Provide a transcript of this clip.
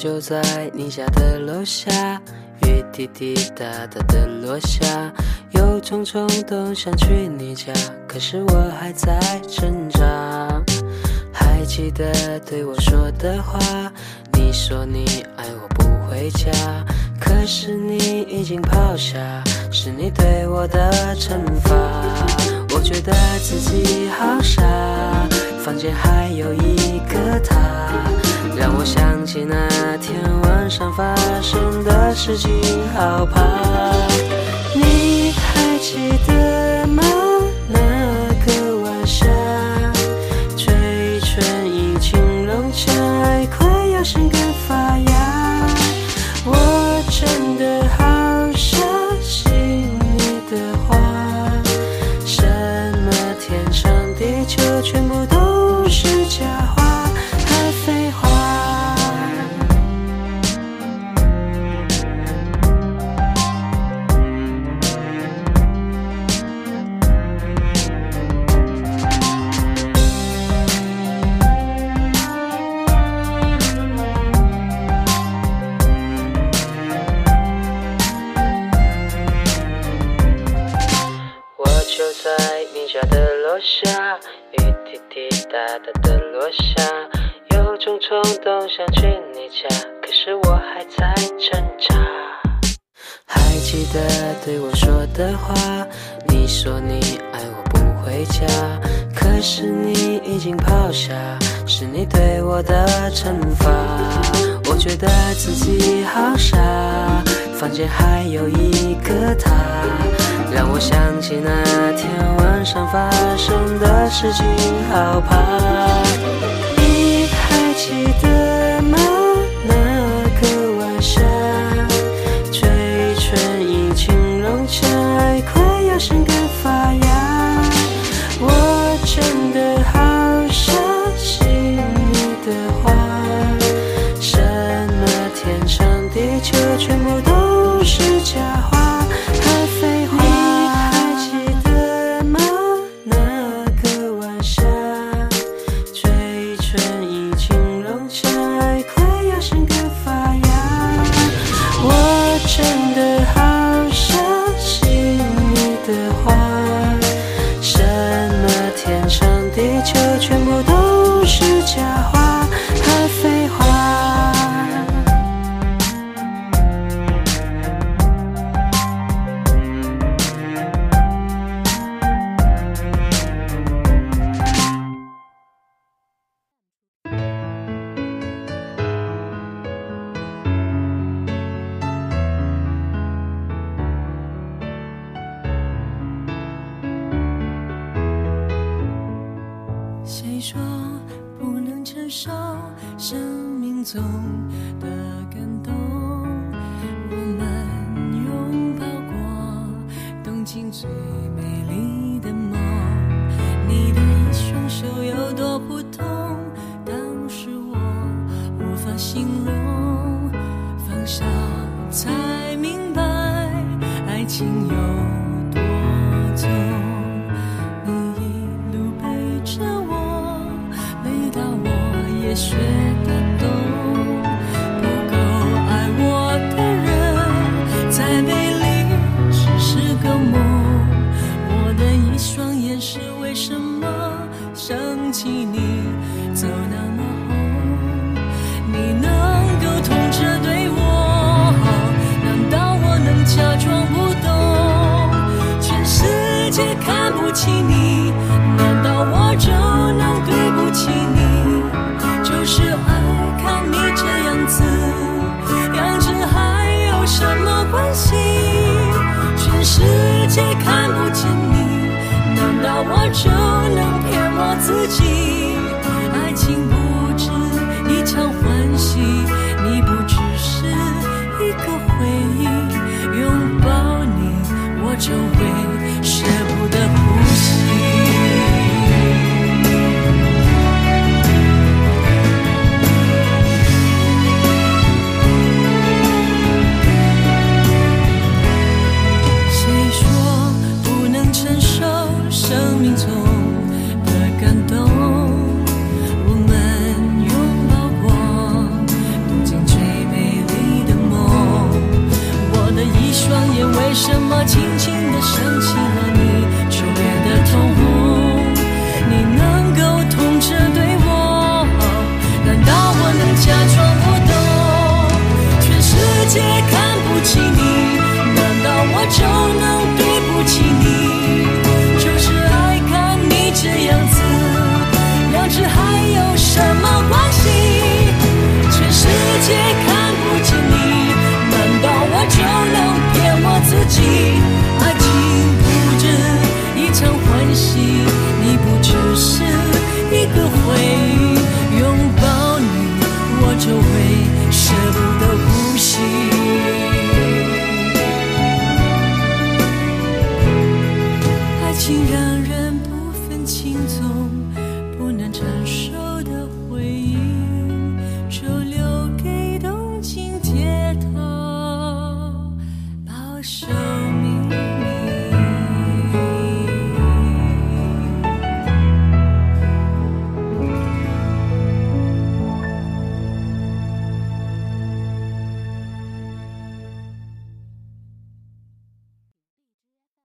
就在你家的楼下，雨滴滴答答的落下，有种冲动想去你家，可是我还在挣扎。还记得对我说的话，你说你爱我不回家，可是你已经抛下，是你对我的惩罚。我觉得自己好傻，房间还有一个他，让我想起那天晚上发生的事情，好怕。你还记得下，雨滴滴答答的落下，有种冲动想去你家，可是我还在挣扎。还记得对我说的话，你说你爱我不回家，可是你已经抛下，是你对我的惩罚。我觉得自己好傻，房间还有一个他，让我想起那天晚上发生的事情，好怕。你还记得我谁说不能承受生命中的感动？我们拥抱过动情最美丽起你，难道我就能对不起你？就是爱看你这样子，样子还有什么关系？全世界看不见你，难道我就能骗我自己？爱情不止一场欢喜，你不只是一个回忆，拥抱你，我就从感受